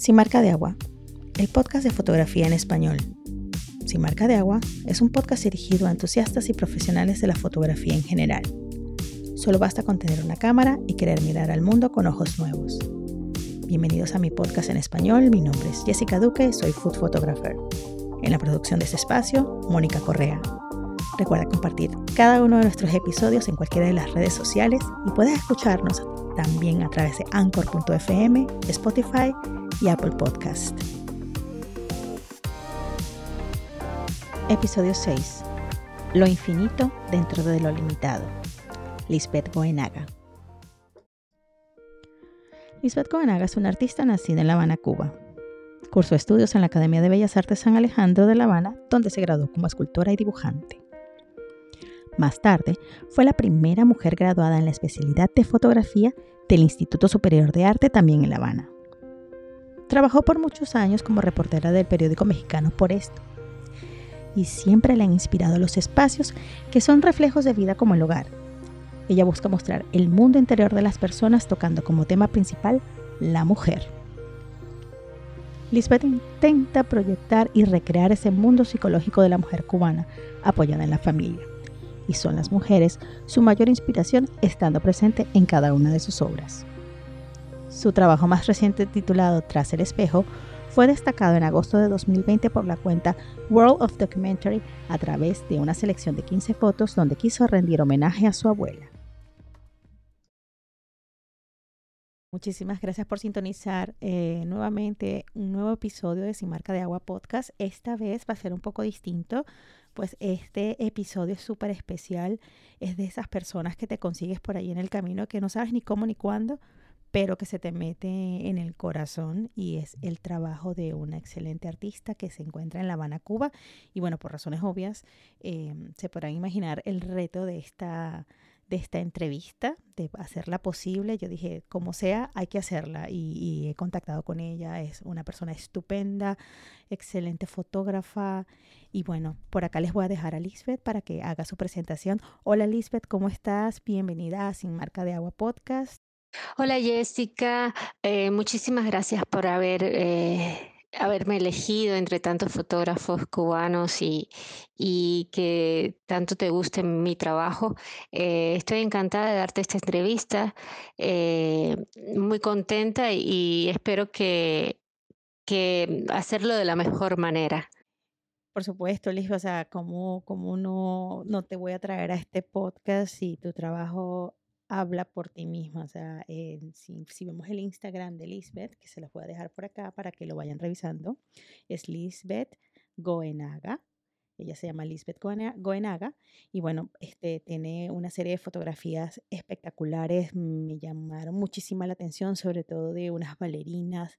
Sin marca de agua, el podcast de fotografía en español. Sin marca de agua es un podcast dirigido a entusiastas y profesionales de la fotografía en general. Solo basta con tener una cámara y querer mirar al mundo con ojos nuevos. Bienvenidos a mi podcast en español. Mi nombre es Jessica Duque, soy food photographer. En la producción de este espacio, Mónica Correa. Recuerda compartir cada uno de nuestros episodios en cualquiera de las redes sociales y puedes escucharnos también a través de anchor.fm, Spotify y Apple Podcast. Episodio 6. Lo infinito dentro de lo limitado. Lisbeth Goenaga. Lisbeth Goenaga es una artista nacida en La Habana, Cuba. Cursó estudios en la Academia de Bellas Artes San Alejandro de La Habana, donde se graduó como escultora y dibujante. Más tarde, fue la primera mujer graduada en la especialidad de fotografía del Instituto Superior de Arte también en La Habana. Trabajó por muchos años como reportera del periódico mexicano Por Esto y siempre le han inspirado los espacios que son reflejos de vida como el hogar. Ella busca mostrar el mundo interior de las personas tocando como tema principal la mujer. Lisbeth intenta proyectar y recrear ese mundo psicológico de la mujer cubana apoyada en la familia y son las mujeres su mayor inspiración estando presente en cada una de sus obras. Su trabajo más reciente titulado Tras el espejo fue destacado en agosto de 2020 por la cuenta World of Documentary a través de una selección de 15 fotos donde quiso rendir homenaje a su abuela. Muchísimas gracias por sintonizar eh, nuevamente un nuevo episodio de Sin Marca de Agua Podcast. Esta vez va a ser un poco distinto pues este episodio es súper especial. Es de esas personas que te consigues por ahí en el camino que no sabes ni cómo ni cuándo, pero que se te mete en el corazón y es el trabajo de una excelente artista que se encuentra en La Habana, Cuba. Y bueno, por razones obvias, eh, se podrán imaginar el reto de esta de esta entrevista, de hacerla posible. Yo dije, como sea, hay que hacerla y, he contactado con ella. Es una persona estupenda, excelente fotógrafa. Y bueno, por acá les voy a dejar a Lisbeth para que haga su presentación. Hola Lisbeth, ¿cómo estás? Bienvenida a Sin Marca de Agua Podcast. Hola Jessica, eh, muchísimas gracias por haber eh, haberme elegido entre tantos fotógrafos cubanos y, y que tanto te guste mi trabajo. Eh, estoy encantada de darte esta entrevista, muy contenta y espero que, que hacerlo de la mejor manera. Por supuesto, Liz, o sea, ¿cómo, cómo no, no te voy a traer a este podcast si tu trabajo habla por ti misma. O sea, si, vemos el Instagram de Lisbeth, que se los voy a dejar por acá para que lo vayan revisando, es Lisbeth Goenaga. Ella se llama Lisbeth Goenaga y bueno, este tiene una serie de fotografías espectaculares, me llamaron muchísima la atención, sobre todo de unas bailarinas,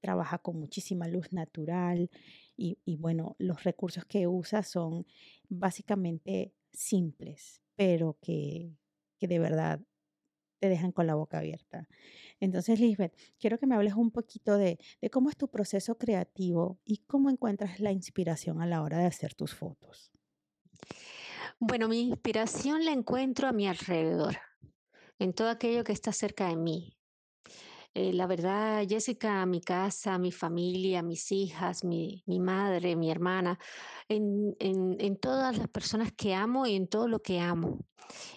trabaja con muchísima luz natural y, y bueno, los recursos que usa son básicamente simples, pero que, que de verdad te dejan con la boca abierta. Entonces, Lisbeth, quiero que me hables un poquito de, cómo es tu proceso creativo y cómo encuentras la inspiración a la hora de hacer tus fotos. Bueno, mi inspiración la encuentro a mi alrededor, en todo aquello que está cerca de mí. Eh, la verdad, Jessica, mi casa, mi familia, mis hijas, mi, madre, mi hermana, en, en, todas las personas que amo y en todo lo que amo.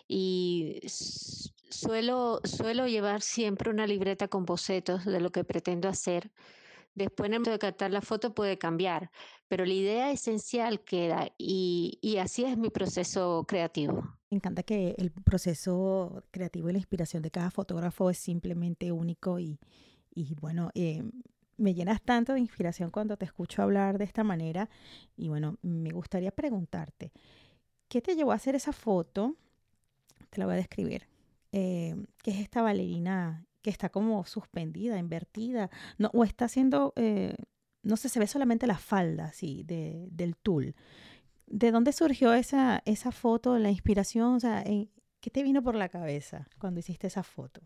Y suelo, suelo llevar siempre una libreta con bocetos de lo que pretendo hacer. Después, en el momento de captar la foto puede cambiar, pero la idea esencial queda y, así es mi proceso creativo. Me encanta que el proceso creativo y la inspiración de cada fotógrafo es simplemente único y, bueno, eh, me llenas tanto de inspiración cuando te escucho hablar de esta manera y bueno, me gustaría preguntarte, ¿qué te llevó a hacer esa foto? Te la voy a describir. Eh, que es esta bailarina que está como suspendida, invertida, no, o está haciendo, eh, no sé, se ve solamente la falda así de, del tul. ¿De dónde surgió esa, esa foto, la inspiración? O sea, ¿qué te vino por la cabeza cuando hiciste esa foto?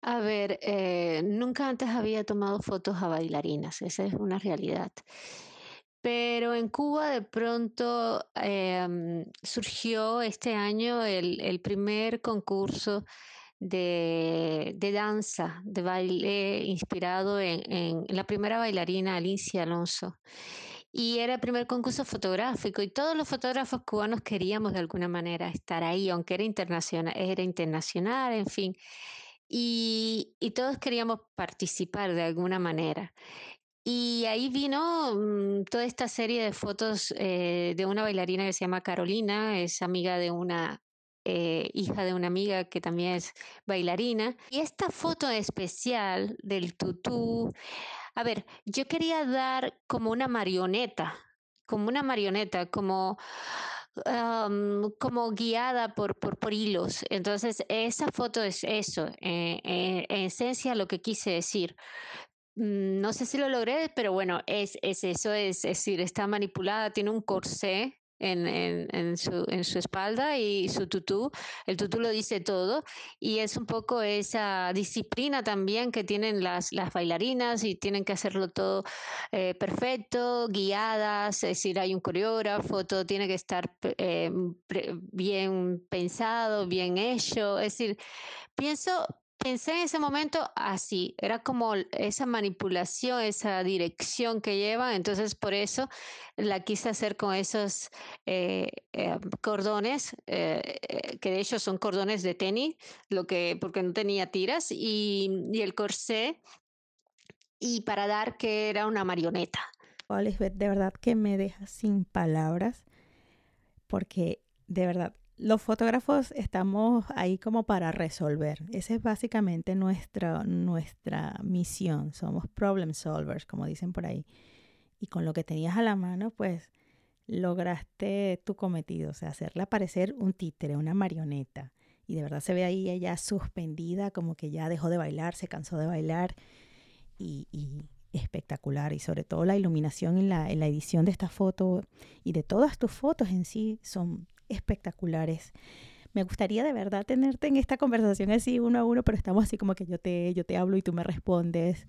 A ver, eh, nunca antes había tomado fotos a bailarinas, esa es una realidad. Pero en Cuba de pronto em, surgió este año el, primer concurso de, de danza, de baile inspirado en, la primera bailarina Alicia Alonso y era el primer concurso fotográfico y todos los fotógrafos cubanos queríamos de alguna manera estar ahí, aunque era internacional, era internacional, en fin. Y, y todos queríamos participar de alguna manera. Y ahí vino mm, toda esta serie de fotos eh, de una bailarina que se llama Carolina, es amiga de una eh, hija de una amiga que también es bailarina. Y esta foto especial del tutú a ver, yo quería dar como una marioneta, como una marioneta, como, como guiada por, por, por, hilos. Entonces, esa foto es eso, eh, eh, en esencia lo que quise decir. Mm, no sé si lo logré, pero bueno, es, es eso, es, es decir, está manipulada, tiene un corsé en, en, su, en, su, espalda y su tutú. El tutú lo dice todo y es un poco esa disciplina también que tienen las, las bailarinas y tienen que hacerlo todo eh, perfecto, guiadas, es decir, hay un coreógrafo, todo tiene que estar eh, bien pensado, bien hecho. Es decir, pienso pensé en ese momento así, era como esa manipulación, esa dirección que lleva, entonces por eso la quise hacer con esos eh, eh, cordones, eh, que de hecho son cordones de tenis, lo que, porque no tenía tiras, y, y el corsé, y para dar que era una marioneta. De verdad que me deja sin palabras, porque de verdad los fotógrafos estamos ahí como para resolver. Esa es básicamente nuestra, nuestra misión. Somos problem solvers, como dicen por ahí. Y con lo que tenías a la mano, pues lograste tu cometido, o sea, hacerle parecer un títere, una marioneta. Y de verdad se ve ahí ella suspendida, como que ya dejó de bailar, se cansó de bailar. Y, y espectacular. Y sobre todo la iluminación en la, en la edición de esta foto y de todas tus fotos en sí son espectaculares. Me gustaría de verdad tenerte en esta conversación así uno a uno, pero estamos así como que yo te, yo te hablo y tú me respondes.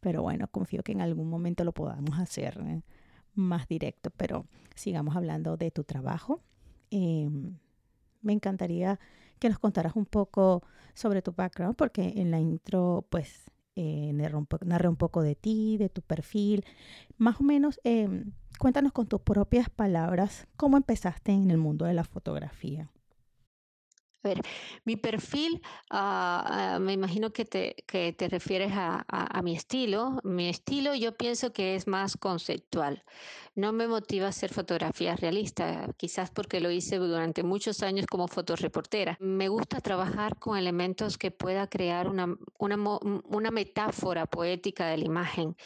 Pero bueno, confío que en algún momento lo podamos hacer ¿eh? más directo. Pero sigamos hablando de tu trabajo. Eh, me encantaría que nos contaras un poco sobre tu background, porque en la intro, pues, eh, un poco de ti, de tu perfil. Más o menos, eh, Cuéntanos con tus propias palabras cómo empezaste en el mundo de la fotografía. A ver, mi perfil, uh, uh, me imagino que te, que te refieres a, a, a, mi estilo. Mi estilo yo pienso que es más conceptual. No me motiva a hacer fotografías realistas, quizás porque lo hice durante muchos años como fotoreportera. Me gusta trabajar con elementos que pueda crear una, una, una metáfora poética de la imagen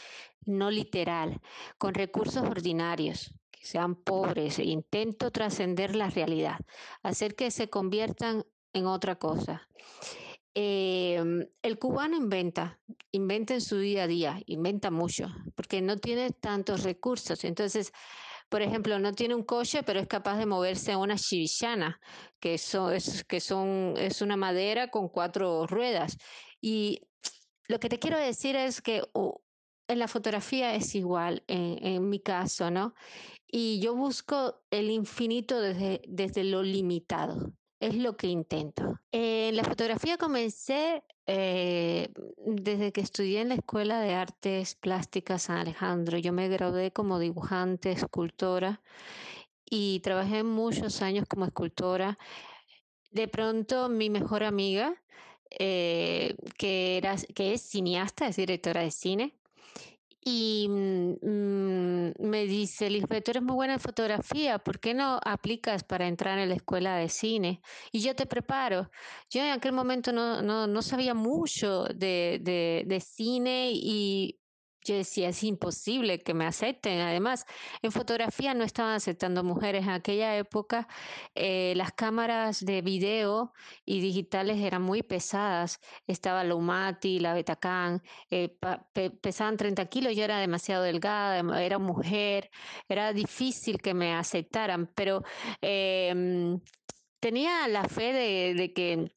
no literal, con recursos ordinarios, sean pobres, intento trascender la realidad, hacer que se conviertan en otra cosa. Eh, el cubano inventa, inventa en su día a día, inventa mucho, porque no tiene tantos recursos. Entonces, por ejemplo, no tiene un coche, pero es capaz de moverse a una chivillana, que, son, es, que son, es una madera con cuatro ruedas. Y lo que te quiero decir es que en la fotografía es igual, en, en, mi caso, ¿no? Y yo busco el infinito desde, desde lo limitado. Es lo que intento. En la fotografía comencé eh, desde que estudié en la Escuela de Artes Plásticas San Alejandro. Yo me gradué como dibujante, escultora y trabajé muchos años como escultora. De pronto mi mejor amiga, eh, que, era, que es cineasta, es directora de cine, y mmm, me dice, Lisbeth, tú eres muy buena en fotografía, ¿por qué no aplicas para entrar en la escuela de cine? Y yo te preparo. Yo en aquel momento no, no, no sabía mucho de, de, de cine y yo decía, es imposible que me acepten. Además, en fotografía no estaban aceptando mujeres. En aquella época eh, las cámaras de video y digitales eran muy pesadas. Estaba la Umati, la Betacam, eh, pe pesaban 30 kilos, yo era demasiado delgada, em, era mujer, era difícil que me aceptaran, pero eh, tenía la fe de que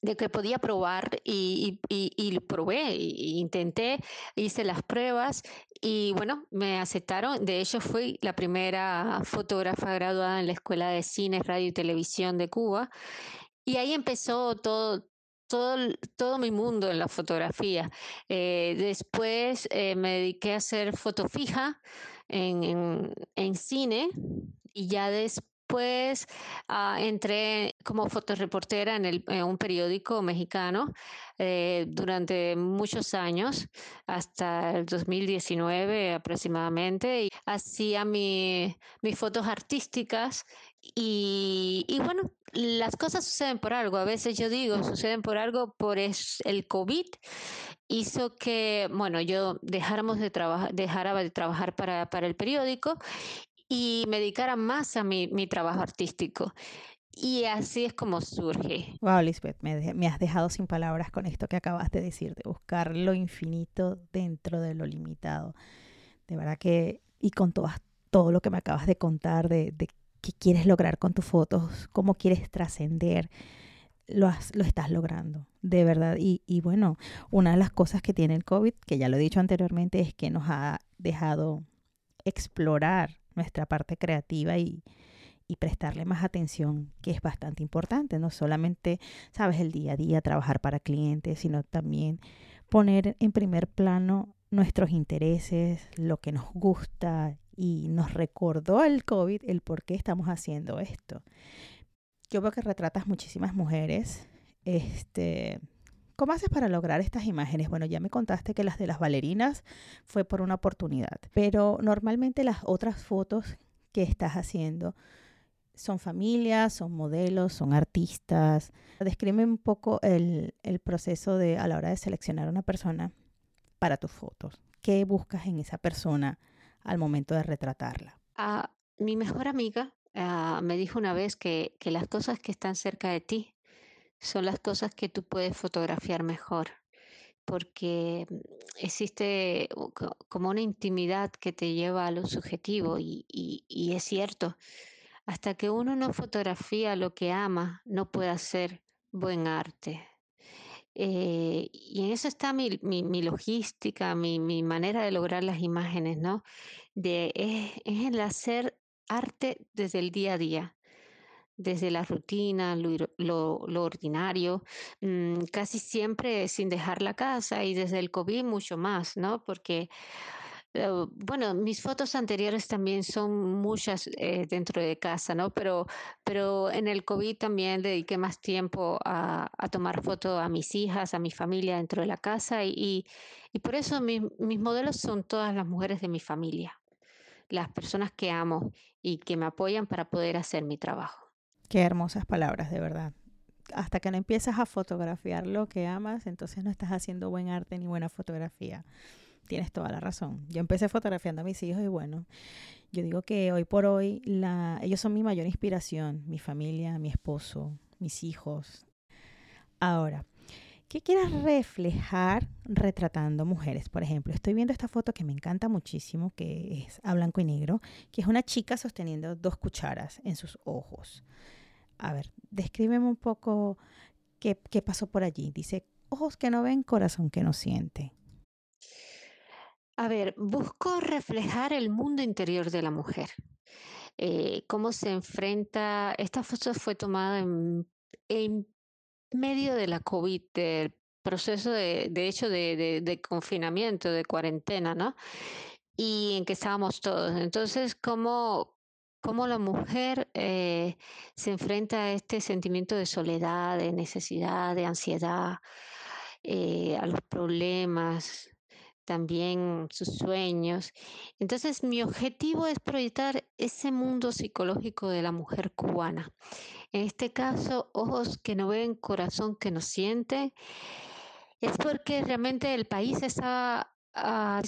de que podía probar y, y, y, probé, y, intenté, hice las pruebas y bueno, me aceptaron. De hecho, fui la primera fotógrafa graduada en la Escuela de Cine, Radio y Televisión de Cuba. Y ahí empezó todo, todo, todo mi mundo en la fotografía. Eh, después eh, me dediqué a hacer foto fija en, en cine y ya después pues entré como fotoreportera en, en un periódico mexicano eh, durante muchos años, hasta el 2019 aproximadamente. Y hacía mi, mis fotos artísticas y, y, bueno, las cosas suceden por algo. A veces yo digo, suceden por algo, por es, el COVID hizo que, bueno, yo dejáramos de trabajar, dejara de trabajar para, para el periódico y me dedicara más a mi, mi trabajo artístico. Y así es como surge. Wow, Lisbeth, me, has dejado sin palabras con esto que acabas de decir, de buscar lo infinito dentro de lo limitado. De verdad que, y con todas, todo lo que me acabas de contar, de, de qué quieres lograr con tus fotos, cómo quieres trascender, lo, lo estás logrando, de verdad. Y, y bueno, una de las cosas que tiene el COVID, que ya lo he dicho anteriormente, es que nos ha dejado explorar nuestra parte creativa y, y prestarle más atención, que es bastante importante, no solamente, sabes, el día a día, trabajar para clientes, sino también poner en primer plano nuestros intereses, lo que nos gusta y nos recordó el COVID el por qué estamos haciendo esto. Yo veo que retratas muchísimas mujeres. Este, ¿Cómo haces para lograr estas imágenes? Bueno, ya me contaste que las de las bailarinas fue por una oportunidad, pero normalmente las otras fotos que estás haciendo son familias, son modelos, son artistas. Describe un poco el, proceso de a la hora de seleccionar una persona para tus fotos. ¿Qué buscas en esa persona al momento de retratarla? Uh, mi mejor amiga uh, me dijo una vez que, que las cosas que están cerca de ti son las cosas que tú puedes fotografiar mejor, porque mm, existe como una intimidad que te lleva a lo subjetivo y, y, es cierto, hasta que uno no fotografía lo que ama, no puede hacer buen arte. Eh, y en eso está mi, mi, mi logística, mi, mi, manera de lograr las imágenes, ¿no? De, es, es el hacer arte desde el día a día desde la rutina, lo, lo, ordinario, mmm, casi siempre sin dejar la casa y desde el COVID mucho más, ¿no? Porque, eh, bueno, mis fotos anteriores también son muchas eh, dentro de casa, ¿no? Pero, pero en el COVID también dediqué más tiempo a, a tomar fotos a mis hijas, a mi familia dentro de la casa y, y por eso mi, mis modelos son todas las mujeres de mi familia, las personas que amo y que me apoyan para poder hacer mi trabajo. Qué hermosas palabras, de verdad. Hasta que no empiezas a fotografiar lo que amas, entonces no estás haciendo buen arte ni buena fotografía. Tienes toda la razón. Yo empecé fotografiando a mis hijos y bueno, yo digo que hoy por hoy la, ellos son mi mayor inspiración, mi familia, mi esposo, mis hijos. Ahora, ¿qué quieras reflejar retratando mujeres? Por ejemplo, estoy viendo esta foto que me encanta muchísimo, que es a blanco y negro, que es una chica sosteniendo dos cucharas en sus ojos. A ver, descríbeme un poco qué, qué pasó por allí. Dice, ojos que no ven, corazón que no siente. A ver, busco reflejar el mundo interior de la mujer. Eh, cómo se enfrenta. Esta foto fue tomada en, medio de la COVID, del proceso de, de hecho de, de, de, confinamiento, de cuarentena, ¿no? Y en que estábamos todos. Entonces, cómo, cómo la mujer eh, se enfrenta a este sentimiento de soledad, de necesidad, de ansiedad, eh, a los problemas, también sus sueños. Entonces mi objetivo es proyectar ese mundo psicológico de la mujer cubana. En este caso, ojos que no ven, corazón que no siente. Es porque realmente el país está uh,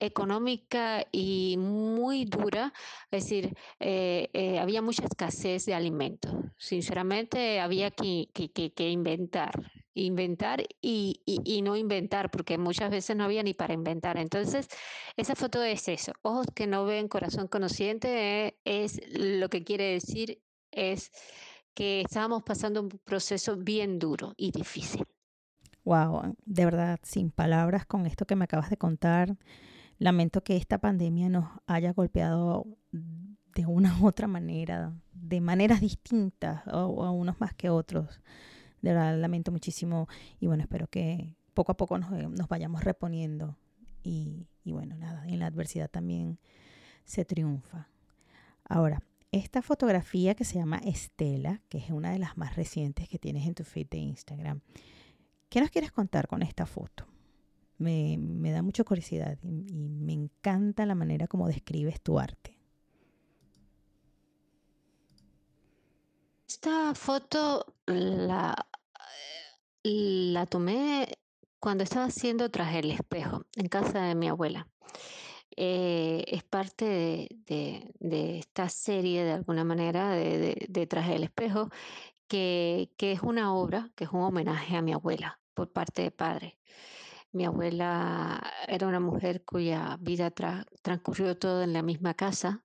económica y muy dura, es decir, eh, eh, había mucha escasez de alimentos. Sinceramente, había que, que, que, inventar, inventar y, y, no inventar, porque muchas veces no había ni para inventar. Entonces, esa foto es eso, ojos que no ven, corazón conociente, es lo que quiere decir, es que estábamos pasando un proceso bien duro y difícil. Wow, de verdad, sin palabras con esto que me acabas de contar. Lamento que esta pandemia nos haya golpeado de una u otra manera, de maneras distintas, a, a unos más que otros. De verdad lamento muchísimo y bueno, espero que poco a poco nos, eh, nos vayamos reponiendo y, y bueno, nada, en la adversidad también se triunfa. Ahora, esta fotografía que se llama Estela, que es una de las más recientes que tienes en tu feed de Instagram, ¿qué nos quieres contar con esta foto? Me, me da mucha curiosidad y, me encanta la manera como describes tu arte. Esta foto la, la tomé cuando estaba haciendo tras el espejo en casa de mi abuela. Eh, es parte de, de- esta serie, de alguna manera, de, de, de Tras el espejo, que, que es una obra, que es un homenaje a mi abuela por parte de padre. Mi abuela era una mujer cuya vida tra- transcurrió todo en la misma casa.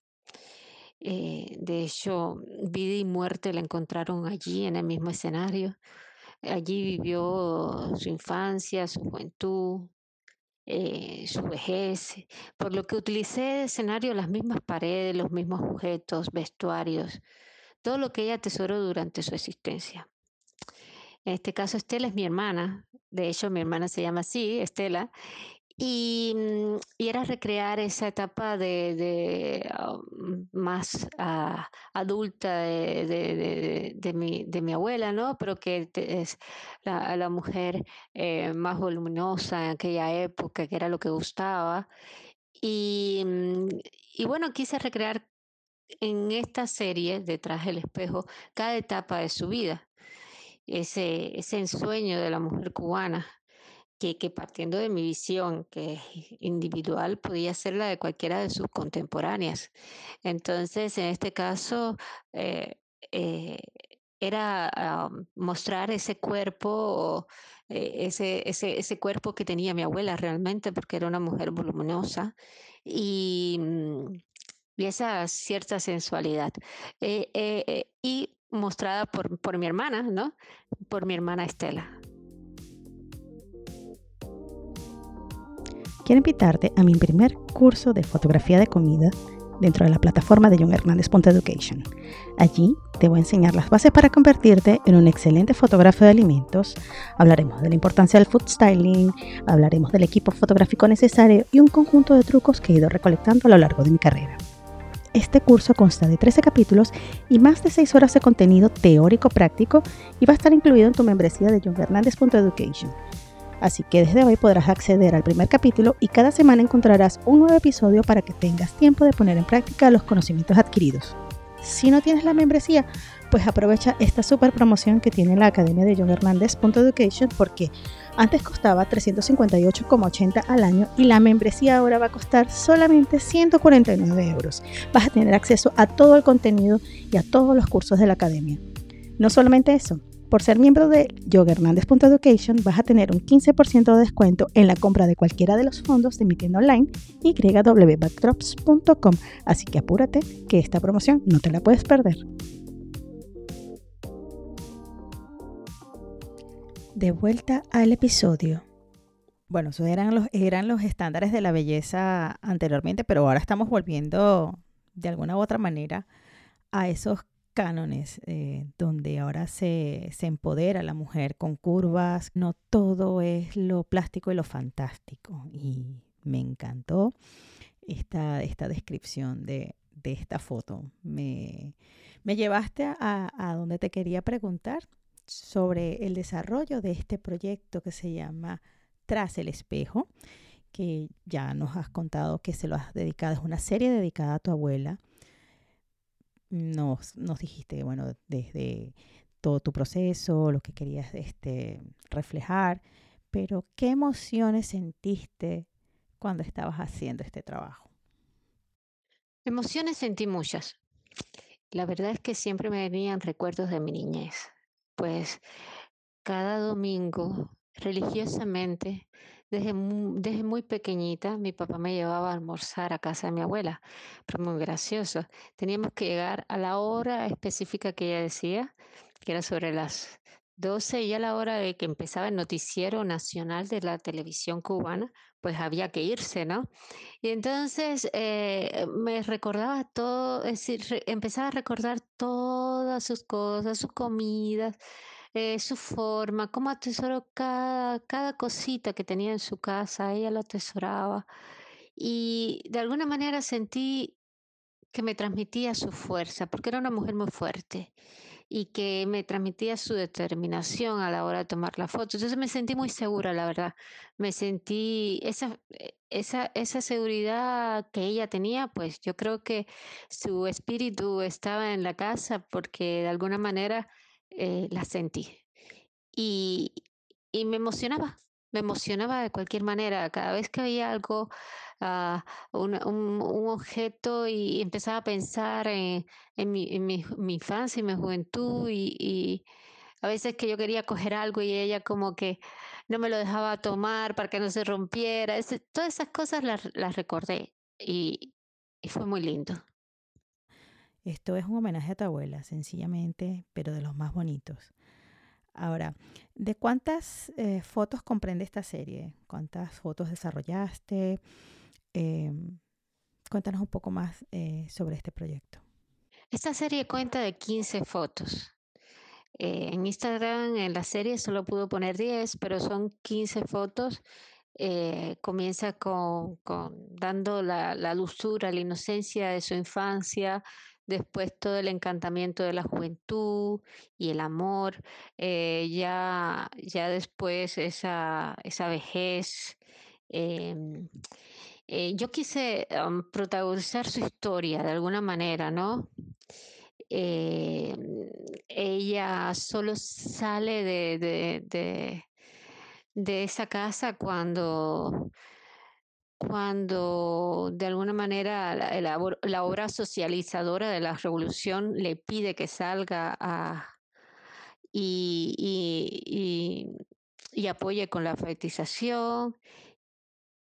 eh, de hecho, vida y muerte la encontraron allí en el mismo escenario. Allí vivió su infancia, su juventud, eh, su vejez, por lo que utilicé de escenario las mismas paredes, los mismos objetos, vestuarios, todo lo que ella atesoró durante su existencia. En este caso, Estela es mi hermana, de hecho mi hermana se llama así, Estela, y, mm, y era recrear esa etapa de, de, ah, mm, más ah, adulta de, de- de- mi, de mi abuela, ¿no? Pero que es la, la mujer eh, más voluminosa en aquella época, que era lo que gustaba. Y, mm, y bueno, quise recrear en esta serie, Detrás del espejo, cada etapa de su vida, ese, ese ensueño de la mujer cubana que, que partiendo de mi visión, que individual, podía ser la de cualquiera de sus contemporáneas. Entonces, en este caso, eh, eh, era ah, mostrar ese cuerpo, eh, ese, ese, ese cuerpo que tenía mi abuela realmente, porque era una mujer voluminosa y, mm, y esa cierta sensualidad. Y mostrada por, por mi hermana, ¿no? Por mi hermana Estela. Quiero invitarte a mi primer curso de fotografía de comida dentro de la plataforma de John Hernández Education. Allí te voy a enseñar las bases para convertirte en un excelente fotógrafo de alimentos. Hablaremos de la importancia del food styling, hablaremos del equipo fotográfico necesario y un conjunto de trucos que he ido recolectando a lo largo de mi carrera. Este curso consta de 13 capítulos y más de 6 horas de contenido teórico práctico y va a estar incluido en tu membresía de John Education. Así que desde hoy podrás acceder al primer capítulo y cada semana encontrarás un nuevo episodio para que tengas tiempo de poner en práctica los conocimientos adquiridos. Si no tienes la membresía, pues aprovecha esta super promoción que tiene la Academia de John Education porque antes costaba 358,80 al año y la membresía ahora va a costar solamente 149 euros. Vas a tener acceso a todo el contenido y a todos los cursos de la Academia. No solamente eso, por ser miembro de yoguernandez.education vas a tener un 15% de descuento en la compra de cualquiera de los fondos de mi tienda online www.backdrops.com. Así que apúrate que esta promoción no te la puedes perder. De vuelta al episodio. Bueno, esos eran los, eran los estándares de la belleza anteriormente, pero ahora estamos volviendo de alguna u otra manera a esos cánones eh, donde ahora se, se empodera la mujer con curvas. No todo es lo plástico y lo fantástico. Y me encantó esta, esta descripción de, de esta foto. Me, me llevaste a, a donde te quería preguntar sobre el desarrollo de este proyecto que se llama Tras el espejo, que ya nos has contado que se lo has dedicado, es una serie dedicada a tu abuela. Nos, nos dijiste, bueno, desde todo tu proceso, lo que querías este, reflejar, pero ¿qué emociones sentiste cuando estabas haciendo este trabajo? Emociones sentí muchas. La verdad es que siempre me venían recuerdos de mi niñez, pues cada domingo, religiosamente, desde muy, desde muy pequeñita, mi papá me llevaba a almorzar a casa de mi abuela, pero muy gracioso. Teníamos que llegar a la hora específica que ella decía, que era sobre las 12 y a la hora de que empezaba el noticiero nacional de la televisión cubana, pues había que irse, ¿no? Y entonces eh, me recordaba todo, es decir, empezaba a recordar todas sus cosas, sus comidas, eh, su forma, cómo atesoró cada, cada cosita que tenía en su casa, ella lo atesoraba. Y de alguna manera sentí que me transmitía su fuerza, porque era una mujer muy fuerte y que me transmitía su determinación a la hora de tomar la foto. Entonces me sentí muy segura, la verdad. Me sentí esa, eh, esa, esa seguridad que ella tenía, pues yo creo que su espíritu estaba en la casa porque de alguna manera eh, la sentí. Y, y me emocionaba, me emocionaba de cualquier manera. Cada vez que veía algo, ah, un, un- objeto y empezaba a pensar en, mi, mi, infancia y mi juventud y, y a veces que yo quería coger algo y ella como que no me lo dejaba tomar para que no se rompiera. Todas esas cosas las, las recordé y, y fue muy lindo. Esto es un homenaje a tu abuela, sencillamente, pero de los más bonitos. Ahora, ¿de cuántas eh, fotos comprende esta serie? ¿Cuántas fotos desarrollaste? Em, cuéntanos un poco más eh, sobre este proyecto. Esta serie cuenta de 15 fotos. Eh, en Instagram, en la serie, solo pudo poner 10, pero son 15 fotos. Eh, comienza con, con dando la, la dulzura, la inocencia de su infancia, después todo el encantamiento de la juventud y el amor, eh, ya, ya después esa, esa vejez. em, eh, yo quise protagonizar su historia de alguna manera, ¿no? Eh, ella solo sale de, de, de esa casa cuando, cuando de alguna manera la, obra socializadora de la revolución le pide que salga y, apoye con la alfabetización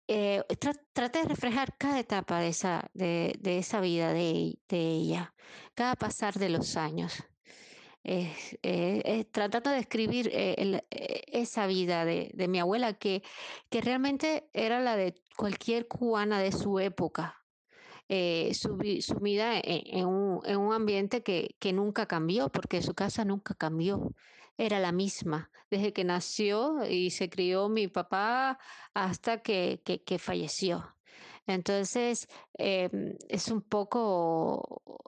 eh, tra- traté de reflejar cada etapa de esa, de, esa vida de ella, cada pasar de los años. Es, eh, eh, tratando de describir eh, eh, esa vida de, mi abuela que, que realmente era la de cualquier cubana de su época, eh, sumi- sumida en, un, en un ambiente que, que nunca cambió, porque su casa nunca cambió, era la misma, desde que nació y se crió mi papá hasta que, que, que falleció. Entonces, em, es un poco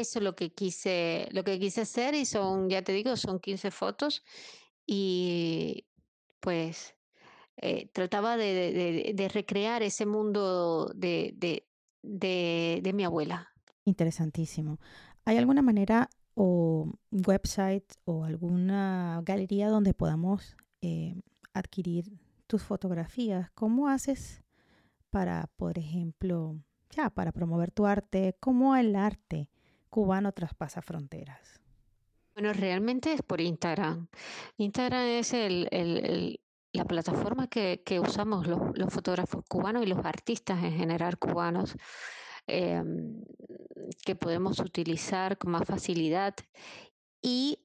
eso lo que quise, lo que quise hacer y son, ya te digo, son 15 fotos y pues eh, trataba de, recrear ese mundo de, de mi abuela. Interesantísimo. ¿Hay alguna manera o website o alguna galería donde podamos eh, adquirir tus fotografías? ¿Cómo haces para, por ejemplo, ya, para promover tu arte? ¿Cómo el arte cubano traspasa fronteras? Bueno, realmente es por Instagram. Instagram es el, la plataforma que, usamos los, fotógrafos cubanos y los artistas en general cubanos, em, que podemos utilizar con más facilidad. Y,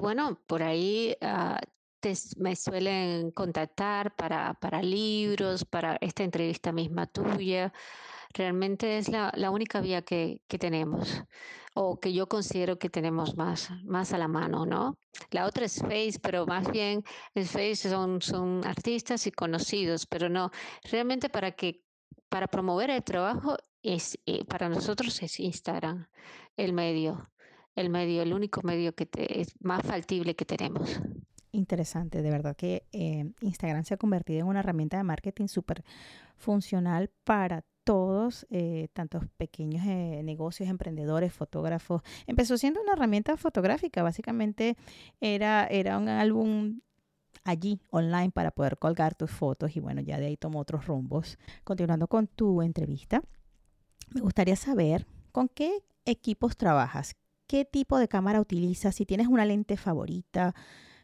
bueno, por ahí ah, me suelen contactar para libros, para esta entrevista misma tuya. Realmente es la, única vía que, tenemos o que yo considero que tenemos más, más a la mano, ¿no? La otra es Face, pero más bien en Face son, son artistas y conocidos, pero no, realmente para que, para promover el trabajo es, eh, para nosotros es Instagram el medio, el medio, el único medio que te- es más factible que tenemos. Interesante, de verdad que eh, Instagram se ha convertido en una herramienta de marketing súper funcional para todos, eh, tantos pequeños eh, negocios, emprendedores, fotógrafos. Empezó siendo una herramienta fotográfica, básicamente era, era un álbum allí online para poder colgar tus fotos y bueno, ya de ahí tomó otros rumbos. Continuando con tu entrevista, me gustaría saber con qué equipos trabajas, qué tipo de cámara utilizas, si tienes una lente favorita,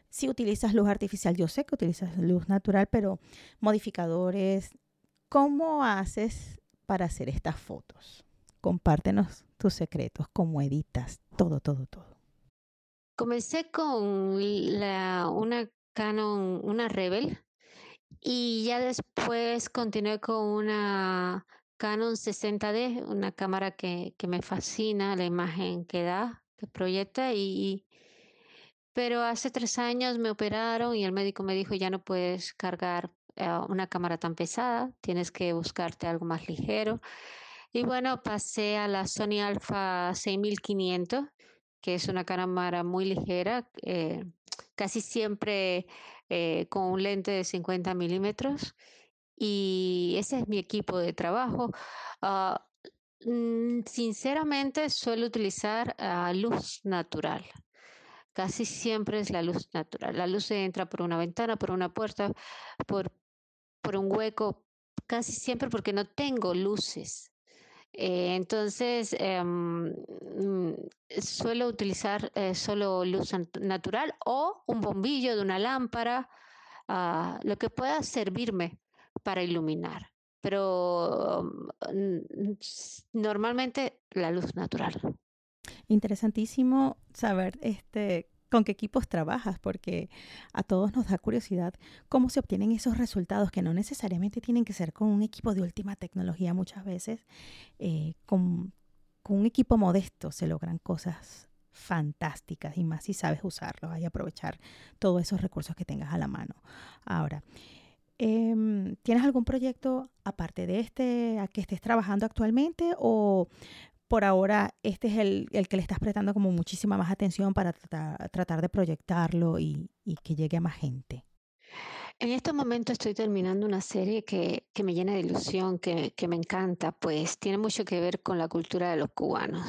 si utilizas luz artificial, yo sé que utilizas luz natural, pero modificadores, ¿cómo haces para hacer estas fotos? Compártenos tus secretos, cómo editas, todo, todo, todo. Comencé con una Canon, una Rebel, y ya después continué con una Canon 60D, una cámara que, que me fascina, la imagen que da, que proyecta, y, pero hace tres años me operaron y el médico me dijo, ya no puedes cargar una cámara tan pesada, tienes que buscarte algo más ligero. Y bueno, pasé a la Sony Alpha 6500, que es una cámara muy ligera, eh, casi siempre eh, con un lente de 50 milímetros. Y ese es mi equipo de trabajo. Ah, mm, sinceramente, suelo utilizar ah, luz natural. Casi siempre es la luz natural. La luz entra por una ventana, por una puerta, por, por un hueco, casi siempre porque no tengo luces. Eh, entonces, em, mm, suelo utilizar eh, solo luz natural o un bombillo de una lámpara, ah, lo que pueda servirme para iluminar. Pero mm, normalmente la luz natural. Interesantísimo saber este con qué equipos trabajas, porque a todos nos da curiosidad cómo se obtienen esos resultados que no necesariamente tienen que ser con un equipo de última tecnología muchas veces. Eh, con, un equipo modesto se logran cosas fantásticas y más si sabes usarlos y aprovechar todos esos recursos que tengas a la mano. Ahora, em, ¿tienes algún proyecto aparte de este a que estés trabajando actualmente o por ahora este es el, que le estás prestando como muchísima más atención para tratar, de proyectarlo y, que llegue a más gente? En este momento estoy terminando una serie que, me llena de ilusión, que, me encanta, pues tiene mucho que ver con la cultura de los cubanos.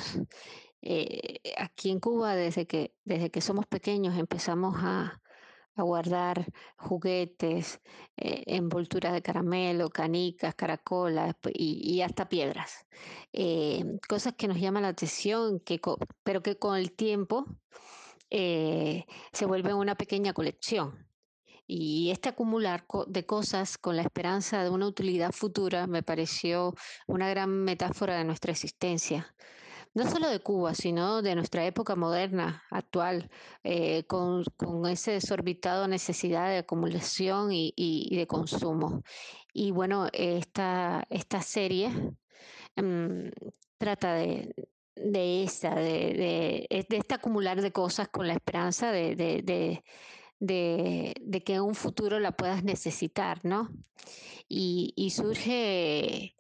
Eh, aquí en Cuba, desde que, desde que somos pequeños, empezamos a, a guardar juguetes, eh, envolturas de caramelo, canicas, caracolas y, hasta piedras. Eh, cosas que nos llaman la atención, que, pero que con el tiempo eh, se vuelven una pequeña colección. Y este acumular de cosas con la esperanza de una utilidad futura me pareció una gran metáfora de nuestra existencia no solo de Cuba, sino de nuestra época moderna, actual, eh, con, con, ese desorbitado necesidad de acumulación y, de consumo. Y bueno, esta, esta serie mm, trata de, de esa, de, de, este acumular de cosas con la esperanza de, de, de, que en un futuro la puedas necesitar, ¿no? Y, y surge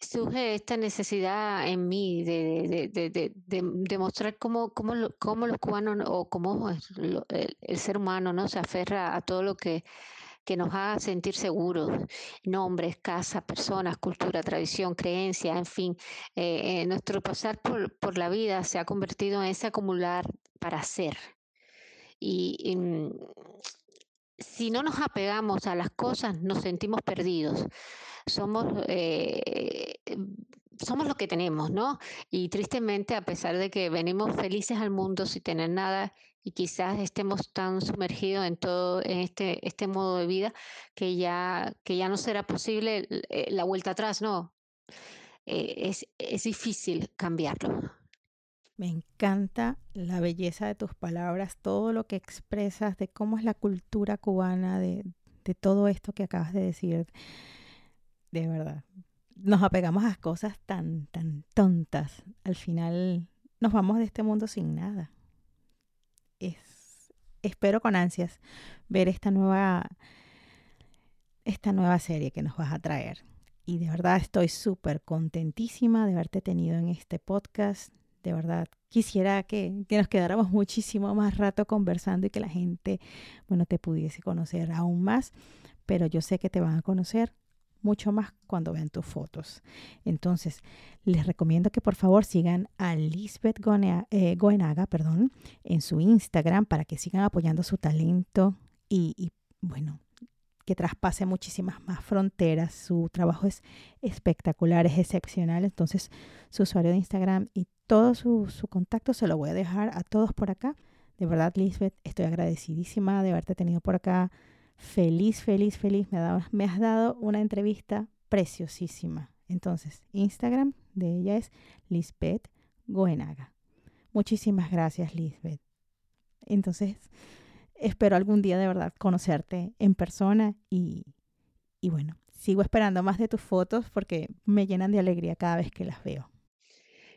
surge esta necesidad en mí de, de, mostrar cómo, cómo, cómo, los cubanos o cómo el, ser humano ¿no? se aferra a todo lo que, que nos haga sentir seguros, nombres, casas, personas, cultura, tradición, creencia, en fin. Eh, eh, nuestro pasar por, por, la vida se ha convertido en ese acumular para ser. Y, mm, si no nos apegamos a las cosas, nos sentimos perdidos somos, eh, somos lo que tenemos, ¿no? Y tristemente, a pesar de que venimos felices al mundo sin tener nada y quizás estemos tan sumergidos en todo en este, este modo de vida que ya, que ya no será posible eh, la vuelta atrás, ¿no? Eh, es, es difícil cambiarlo. Me encanta la belleza de tus palabras, todo lo que expresas de cómo es la cultura cubana, de, todo esto que acabas de decir de verdad. Nos apegamos a cosas tan, tan tontas. Al final nos vamos de este mundo sin nada. Es, espero con ansias ver esta nueva, esta nueva serie que nos vas a traer. Y de verdad estoy súper contentísima de haberte tenido en este podcast. De verdad, quisiera que, que, nos quedáramos muchísimo más rato conversando y que la gente, bueno, te pudiese conocer aún más. Pero yo sé que te van a conocer mucho más cuando vean tus fotos. Entonces, les recomiendo que por favor sigan a Lisbeth eh, Goenaga perdón, en su Instagram para que sigan apoyando su talento y, bueno, que traspase muchísimas más fronteras. Su trabajo es espectacular, es excepcional. Entonces, su usuario de Instagram y todo su, contacto se lo voy a dejar a todos por acá. De verdad, Lisbeth, estoy agradecidísima de haberte tenido por acá feliz, feliz, feliz. Me, has dado una entrevista preciosísima. Entonces, Instagram de ella es Lisbeth Goenaga. Muchísimas gracias, Lisbeth. Entonces, espero algún día de verdad conocerte en persona y, y bueno, sigo esperando más de tus fotos porque me llenan de alegría cada vez que las veo.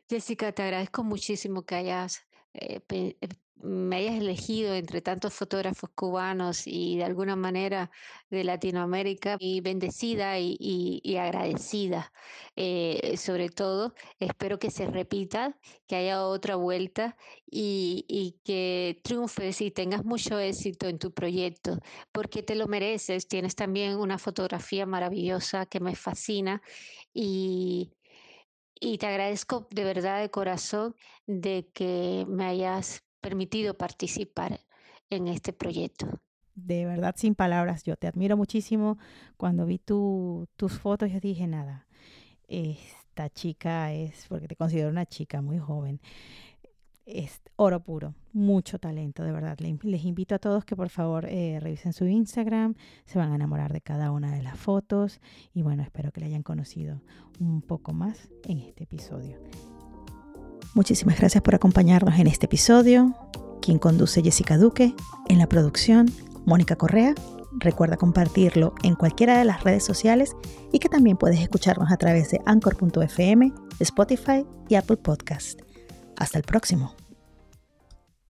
Jessica, te agradezco muchísimo que hayas eh, eh, me hayas elegido entre tantos fotógrafos cubanos y de alguna manera de Latinoamérica y bendecida y, agradecida. Eh, sobre todo, espero que se repita, que haya otra vuelta y, y, que triunfes y tengas mucho éxito en tu proyecto, porque te lo mereces. Tienes también una fotografía maravillosa que me fascina y y te agradezco de verdad de corazón de que me hayas permitido participar en este proyecto. De verdad, sin palabras, yo te admiro muchísimo. Cuando vi tus fotos, yo dije, nada, esta chica es, porque te considero una chica muy joven, es oro puro, mucho talento, de verdad. Les invito a todos que por favor eh, revisen su Instagram, se van a enamorar de cada una de las fotos y bueno, espero que le hayan conocido un poco más en este episodio. Muchísimas gracias por acompañarnos en este episodio. Quien conduce Jessica Duque, en la producción Mónica Correa. Recuerda compartirlo en cualquiera de las redes sociales y que también puedes escucharnos a través de anchor.fm, Spotify y Apple Podcast. Hasta el próximo.